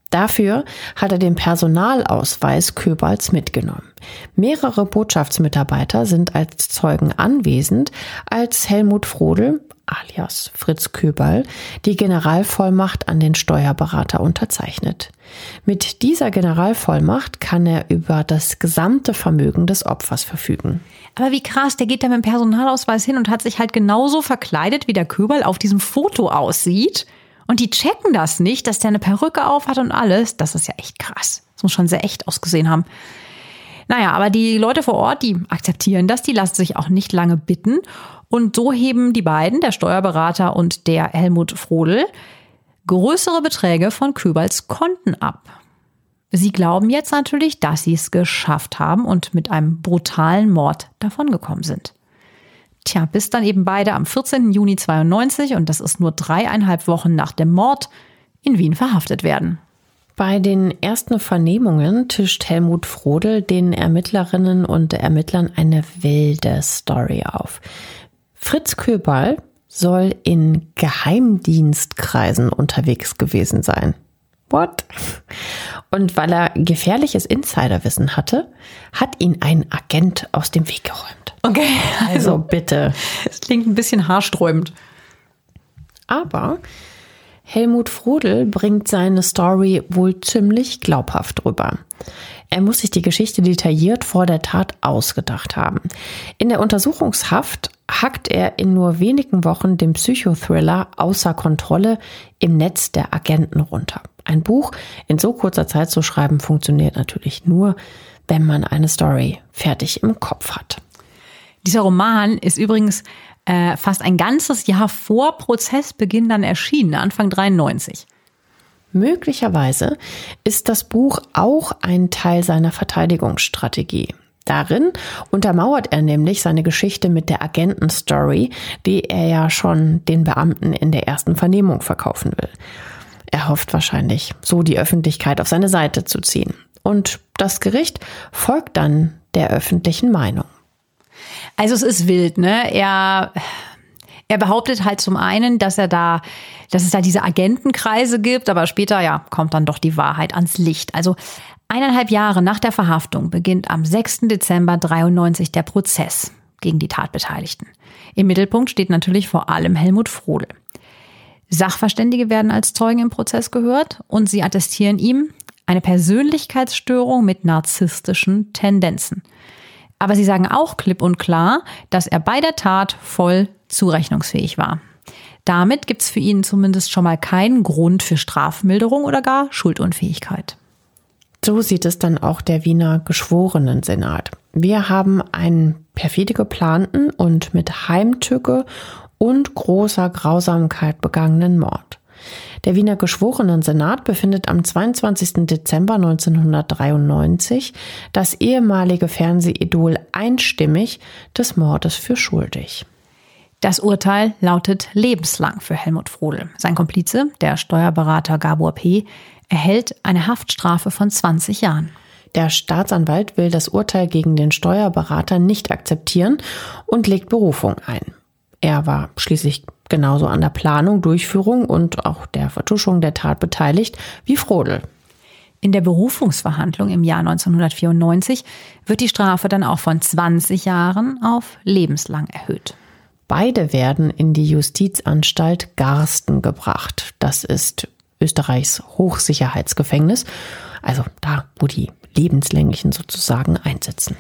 Dafür hat er den Personalausweis Köberls mitgenommen. Mehrere Botschaftsmitarbeiter sind als Zeugen anwesend, als Helmut Frodel alias Fritz Köberl die Generalvollmacht an den Steuerberater unterzeichnet. Mit dieser Generalvollmacht kann er über das gesamte Vermögen des Opfers verfügen. Aber wie krass, der geht da mit dem Personalausweis hin und hat sich halt genauso verkleidet, wie der Köberl auf diesem Foto aussieht. Und die checken das nicht, dass der eine Perücke auf hat und alles. Das ist ja echt krass. Das muss schon sehr echt ausgesehen haben. Naja, aber die Leute vor Ort, die akzeptieren das, die lassen sich auch nicht lange bitten. Und so heben die beiden, der Steuerberater und der Helmut Frodel, größere Beträge von Köbals Konten ab. Sie glauben jetzt natürlich, dass sie es geschafft haben und mit einem brutalen Mord davongekommen sind. Tja, bis dann eben beide am 14. Juni 92, und das ist nur dreieinhalb Wochen nach dem Mord, in Wien verhaftet werden. Bei den ersten Vernehmungen tischt Helmut Frodel den Ermittlerinnen und Ermittlern eine wilde Story auf. Fritz Köberl soll in Geheimdienstkreisen unterwegs gewesen sein. What? Und weil er gefährliches Insiderwissen hatte, hat ihn ein Agent aus dem Weg geräumt. Okay, also, also bitte. Es klingt ein bisschen haarsträubend. Aber Helmut Frodel bringt seine Story wohl ziemlich glaubhaft rüber. Er muss sich die Geschichte detailliert vor der Tat ausgedacht haben. In der Untersuchungshaft hackt er in nur wenigen Wochen den Psychothriller Außer Kontrolle im Netz der Agenten runter. Ein Buch in so kurzer Zeit zu schreiben funktioniert natürlich nur, wenn man eine Story fertig im Kopf hat. Dieser Roman ist übrigens äh, fast ein ganzes Jahr vor Prozessbeginn dann erschienen, Anfang 93. Möglicherweise ist das Buch auch ein Teil seiner Verteidigungsstrategie. Darin untermauert er nämlich seine Geschichte mit der Agentenstory, die er ja schon den Beamten in der ersten Vernehmung verkaufen will. Er hofft wahrscheinlich, so die Öffentlichkeit auf seine Seite zu ziehen. Und das Gericht folgt dann der öffentlichen Meinung. Also es ist wild, ne? Er, er behauptet halt zum einen, dass er da, dass es da diese Agentenkreise gibt, aber später, ja, kommt dann doch die Wahrheit ans Licht. Also eineinhalb Jahre nach der Verhaftung beginnt am 6. Dezember 93 der Prozess gegen die Tatbeteiligten. Im Mittelpunkt steht natürlich vor allem Helmut Frodel. Sachverständige werden als Zeugen im Prozess gehört und sie attestieren ihm eine Persönlichkeitsstörung mit narzisstischen Tendenzen. Aber sie sagen auch klipp und klar, dass er bei der Tat voll zurechnungsfähig war. Damit gibt es für ihn zumindest schon mal keinen Grund für Strafmilderung oder gar Schuldunfähigkeit. So sieht es dann auch der Wiener Geschworenensenat. Wir haben einen perfide geplanten und mit Heimtücke und großer Grausamkeit begangenen Mord. Der Wiener Geschworenensenat befindet am 22. Dezember 1993 das ehemalige Fernsehidol einstimmig des Mordes für schuldig. Das Urteil lautet lebenslang für Helmut Frodel. Sein Komplize, der Steuerberater Gabor P., erhält eine Haftstrafe von 20 Jahren. Der Staatsanwalt will das Urteil gegen den Steuerberater nicht akzeptieren und legt Berufung ein. Er war schließlich genauso an der Planung, Durchführung und auch der Vertuschung der Tat beteiligt wie Frodel. In der Berufungsverhandlung im Jahr 1994 wird die Strafe dann auch von 20 Jahren auf lebenslang erhöht. Beide werden in die Justizanstalt Garsten gebracht. Das ist Österreichs Hochsicherheitsgefängnis, also da, wo die lebenslänglichen sozusagen einsitzen.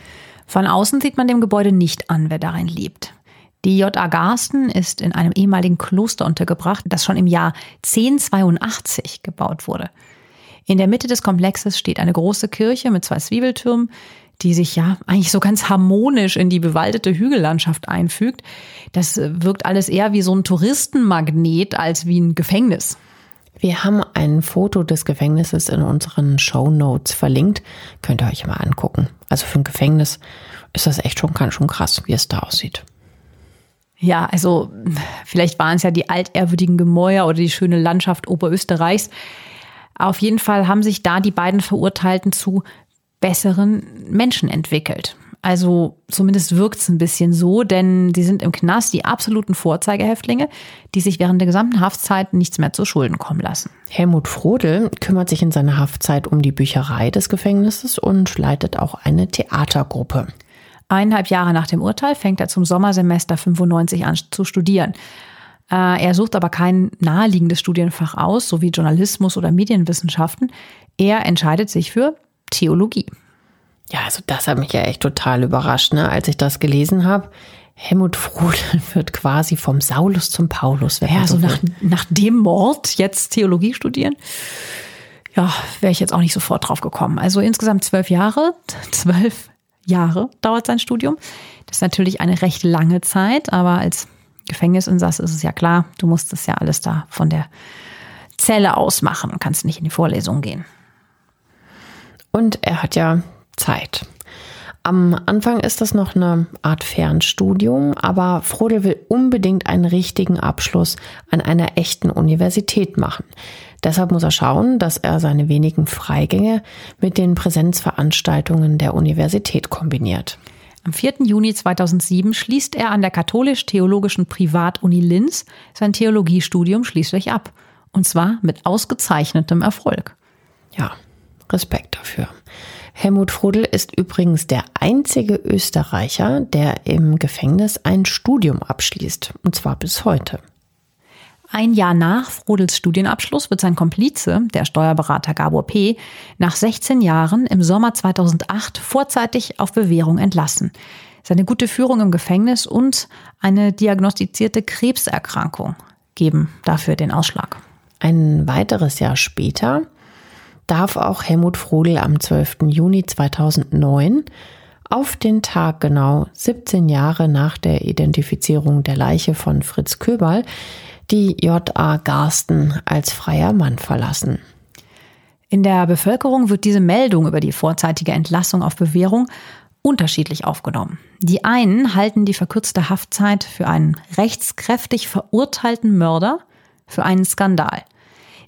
Von außen sieht man dem Gebäude nicht an, wer darin lebt. Die JA Garsten ist in einem ehemaligen Kloster untergebracht, das schon im Jahr 1082 gebaut wurde. In der Mitte des Komplexes steht eine große Kirche mit zwei Zwiebeltürmen, die sich ja eigentlich so ganz harmonisch in die bewaldete Hügellandschaft einfügt. Das wirkt alles eher wie so ein Touristenmagnet als wie ein Gefängnis. Wir haben ein Foto des Gefängnisses in unseren Show Notes verlinkt. Könnt ihr euch mal angucken. Also für ein Gefängnis ist das echt schon ganz schon krass, wie es da aussieht. Ja, also vielleicht waren es ja die altehrwürdigen Gemäuer oder die schöne Landschaft Oberösterreichs. Auf jeden Fall haben sich da die beiden Verurteilten zu besseren Menschen entwickelt. Also zumindest wirkt es ein bisschen so, denn sie sind im Knast die absoluten Vorzeigehäftlinge, die sich während der gesamten Haftzeit nichts mehr zu Schulden kommen lassen. Helmut Frodel kümmert sich in seiner Haftzeit um die Bücherei des Gefängnisses und leitet auch eine Theatergruppe. Eineinhalb Jahre nach dem Urteil fängt er zum Sommersemester 95 an zu studieren. Äh, er sucht aber kein naheliegendes Studienfach aus, so wie Journalismus oder Medienwissenschaften. Er entscheidet sich für Theologie. Ja, also das hat mich ja echt total überrascht, ne? als ich das gelesen habe. Helmut Frodel wird quasi vom Saulus zum Paulus. Ja, also nach, nach dem Mord jetzt Theologie studieren? Ja, wäre ich jetzt auch nicht sofort drauf gekommen. Also insgesamt zwölf Jahre, zwölf Jahre dauert sein Studium. Das ist natürlich eine recht lange Zeit, aber als Gefängnisinsass ist es ja klar, du musst es ja alles da von der Zelle aus machen und kannst nicht in die Vorlesung gehen. Und er hat ja Zeit. Am Anfang ist das noch eine Art Fernstudium, aber Frodel will unbedingt einen richtigen Abschluss an einer echten Universität machen. Deshalb muss er schauen, dass er seine wenigen Freigänge mit den Präsenzveranstaltungen der Universität kombiniert. Am 4. Juni 2007 schließt er an der Katholisch-Theologischen Privatuni Linz sein Theologiestudium schließlich ab. Und zwar mit ausgezeichnetem Erfolg. Ja, Respekt dafür. Helmut Frodel ist übrigens der einzige Österreicher, der im Gefängnis ein Studium abschließt, und zwar bis heute. Ein Jahr nach Frodels Studienabschluss wird sein Komplize, der Steuerberater Gabor P., nach 16 Jahren im Sommer 2008 vorzeitig auf Bewährung entlassen. Seine gute Führung im Gefängnis und eine diagnostizierte Krebserkrankung geben dafür den Ausschlag. Ein weiteres Jahr später darf auch Helmut Frodel am 12. Juni 2009 auf den Tag genau 17 Jahre nach der Identifizierung der Leiche von Fritz Köberl die J.A. Garsten als freier Mann verlassen. In der Bevölkerung wird diese Meldung über die vorzeitige Entlassung auf Bewährung unterschiedlich aufgenommen. Die einen halten die verkürzte Haftzeit für einen rechtskräftig verurteilten Mörder für einen Skandal.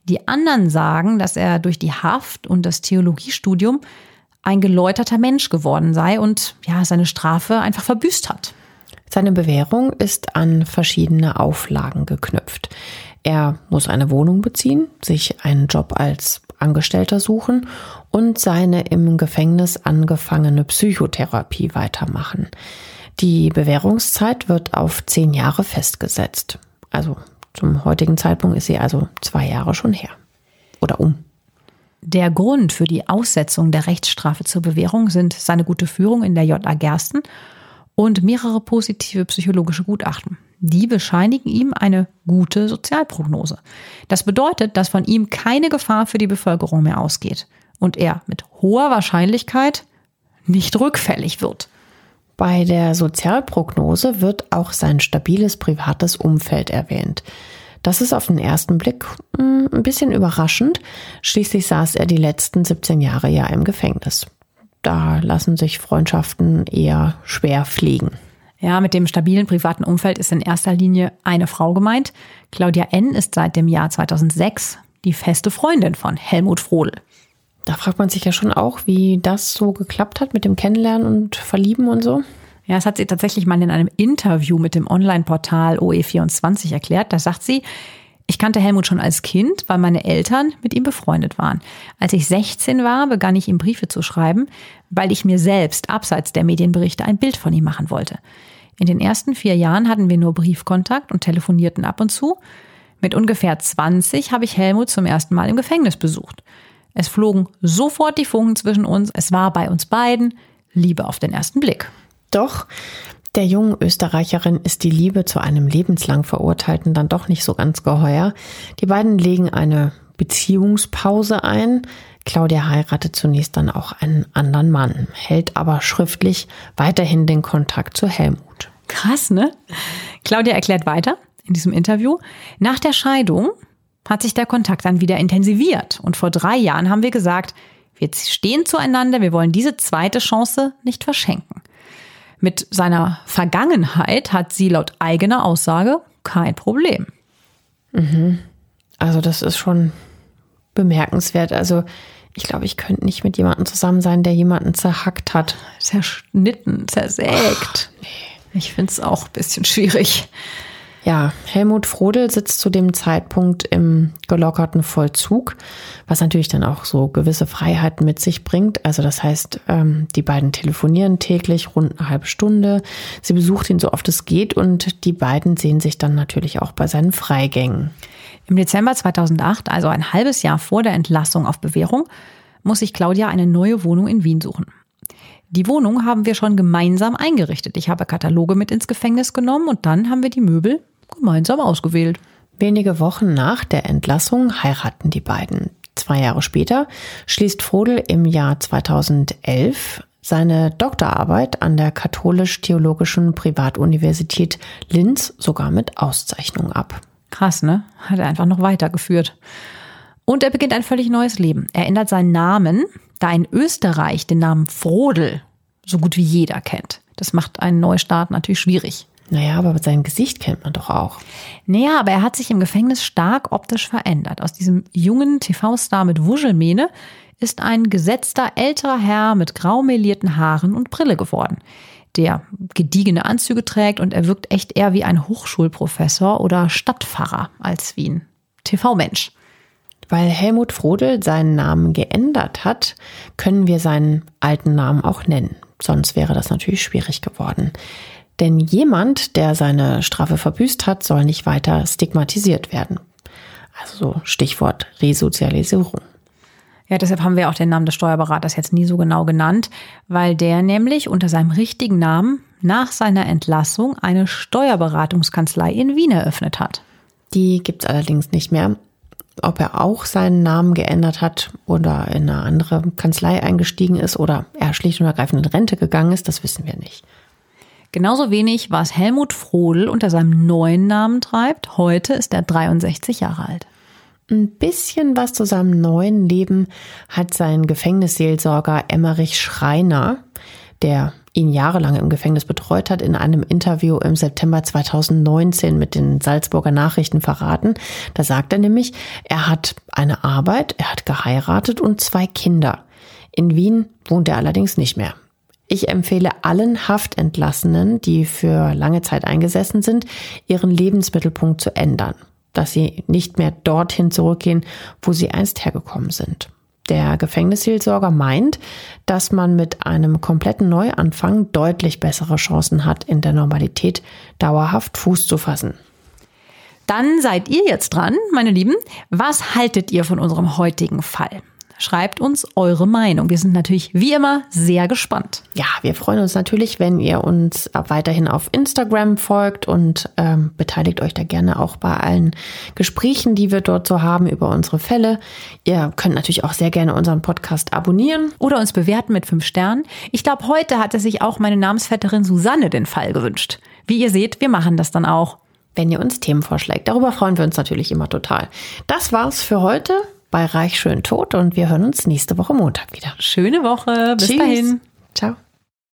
Die anderen sagen, dass er durch die Haft und das Theologiestudium ein geläuterter Mensch geworden sei und ja, seine Strafe einfach verbüßt hat. Seine Bewährung ist an verschiedene Auflagen geknüpft. Er muss eine Wohnung beziehen, sich einen Job als Angestellter suchen und seine im Gefängnis angefangene Psychotherapie weitermachen. Die Bewährungszeit wird auf zehn Jahre festgesetzt. Also zum heutigen Zeitpunkt ist sie also zwei Jahre schon her. Oder um. Der Grund für die Aussetzung der Rechtsstrafe zur Bewährung sind seine gute Führung in der JA Gersten und mehrere positive psychologische Gutachten. Die bescheinigen ihm eine gute Sozialprognose. Das bedeutet, dass von ihm keine Gefahr für die Bevölkerung mehr ausgeht und er mit hoher Wahrscheinlichkeit nicht rückfällig wird. Bei der Sozialprognose wird auch sein stabiles privates Umfeld erwähnt. Das ist auf den ersten Blick hm, ein bisschen überraschend. Schließlich saß er die letzten 17 Jahre ja im Gefängnis da lassen sich Freundschaften eher schwer pflegen. Ja, mit dem stabilen privaten Umfeld ist in erster Linie eine Frau gemeint. Claudia N. ist seit dem Jahr 2006 die feste Freundin von Helmut Frodel. Da fragt man sich ja schon auch, wie das so geklappt hat mit dem Kennenlernen und Verlieben und so. Ja, das hat sie tatsächlich mal in einem Interview mit dem Online-Portal OE24 erklärt. Da sagt sie, ich kannte Helmut schon als Kind, weil meine Eltern mit ihm befreundet waren. Als ich 16 war, begann ich ihm Briefe zu schreiben, weil ich mir selbst abseits der Medienberichte ein Bild von ihm machen wollte. In den ersten vier Jahren hatten wir nur Briefkontakt und telefonierten ab und zu. Mit ungefähr 20 habe ich Helmut zum ersten Mal im Gefängnis besucht. Es flogen sofort die Funken zwischen uns. Es war bei uns beiden Liebe auf den ersten Blick. Doch der jungen Österreicherin ist die Liebe zu einem lebenslang Verurteilten dann doch nicht so ganz geheuer. Die beiden legen eine Beziehungspause ein. Claudia heiratet zunächst dann auch einen anderen Mann, hält aber schriftlich weiterhin den Kontakt zu Helmut. Krass, ne? Claudia erklärt weiter in diesem Interview. Nach der Scheidung hat sich der Kontakt dann wieder intensiviert. Und vor drei Jahren haben wir gesagt, wir stehen zueinander, wir wollen diese zweite Chance nicht verschenken. Mit seiner Vergangenheit hat sie laut eigener Aussage kein Problem. Mhm. Also das ist schon bemerkenswert. Also ich glaube, ich könnte nicht mit jemandem zusammen sein, der jemanden zerhackt hat. Zerschnitten, zersägt. Oh, nee. Ich finde es auch ein bisschen schwierig. Ja, Helmut Frodel sitzt zu dem Zeitpunkt im gelockerten Vollzug, was natürlich dann auch so gewisse Freiheiten mit sich bringt. Also das heißt, ähm, die beiden telefonieren täglich rund eine halbe Stunde. Sie besucht ihn so oft es geht und die beiden sehen sich dann natürlich auch bei seinen Freigängen. Im Dezember 2008, also ein halbes Jahr vor der Entlassung auf Bewährung, muss sich Claudia eine neue Wohnung in Wien suchen. Die Wohnung haben wir schon gemeinsam eingerichtet. Ich habe Kataloge mit ins Gefängnis genommen und dann haben wir die Möbel gemeinsam ausgewählt. Wenige Wochen nach der Entlassung heiraten die beiden. Zwei Jahre später schließt Frodel im Jahr 2011 seine Doktorarbeit an der Katholisch-Theologischen Privatuniversität Linz sogar mit Auszeichnung ab. Krass, ne? Hat er einfach noch weitergeführt. Und er beginnt ein völlig neues Leben. Er ändert seinen Namen, da in Österreich den Namen Frodel so gut wie jeder kennt. Das macht einen Neustart natürlich schwierig. Naja, aber sein Gesicht kennt man doch auch. Naja, aber er hat sich im Gefängnis stark optisch verändert. Aus diesem jungen TV-Star mit Wuschelmähne ist ein gesetzter älterer Herr mit grau melierten Haaren und Brille geworden, der gediegene Anzüge trägt und er wirkt echt eher wie ein Hochschulprofessor oder Stadtpfarrer als wie ein TV-Mensch. Weil Helmut Frodel seinen Namen geändert hat, können wir seinen alten Namen auch nennen. Sonst wäre das natürlich schwierig geworden. Denn jemand, der seine Strafe verbüßt hat, soll nicht weiter stigmatisiert werden. Also Stichwort Resozialisierung. Ja, deshalb haben wir auch den Namen des Steuerberaters jetzt nie so genau genannt, weil der nämlich unter seinem richtigen Namen nach seiner Entlassung eine Steuerberatungskanzlei in Wien eröffnet hat. Die gibt's allerdings nicht mehr. Ob er auch seinen Namen geändert hat oder in eine andere Kanzlei eingestiegen ist oder er schlicht und ergreifend in Rente gegangen ist, das wissen wir nicht. Genauso wenig, was Helmut Frodel unter seinem neuen Namen treibt. Heute ist er 63 Jahre alt. Ein bisschen was zu seinem neuen Leben hat sein Gefängnisseelsorger Emmerich Schreiner, der ihn jahrelang im Gefängnis betreut hat, in einem Interview im September 2019 mit den Salzburger Nachrichten verraten. Da sagt er nämlich, er hat eine Arbeit, er hat geheiratet und zwei Kinder. In Wien wohnt er allerdings nicht mehr. Ich empfehle allen Haftentlassenen, die für lange Zeit eingesessen sind, ihren Lebensmittelpunkt zu ändern dass sie nicht mehr dorthin zurückgehen, wo sie einst hergekommen sind. Der Gefängnisseelsorger meint, dass man mit einem kompletten Neuanfang deutlich bessere Chancen hat, in der Normalität dauerhaft Fuß zu fassen. Dann seid ihr jetzt dran, meine Lieben. Was haltet ihr von unserem heutigen Fall? Schreibt uns eure Meinung. Wir sind natürlich wie immer sehr gespannt. Ja, wir freuen uns natürlich, wenn ihr uns weiterhin auf Instagram folgt und ähm, beteiligt euch da gerne auch bei allen Gesprächen, die wir dort so haben über unsere Fälle. Ihr könnt natürlich auch sehr gerne unseren Podcast abonnieren. Oder uns bewerten mit fünf Sternen. Ich glaube, heute hatte sich auch meine Namensvetterin Susanne den Fall gewünscht. Wie ihr seht, wir machen das dann auch. Wenn ihr uns Themen vorschlägt. Darüber freuen wir uns natürlich immer total. Das war's für heute bei Reich schön tot und wir hören uns nächste Woche Montag wieder. Schöne Woche. Bis Tschüss. dahin. Ciao.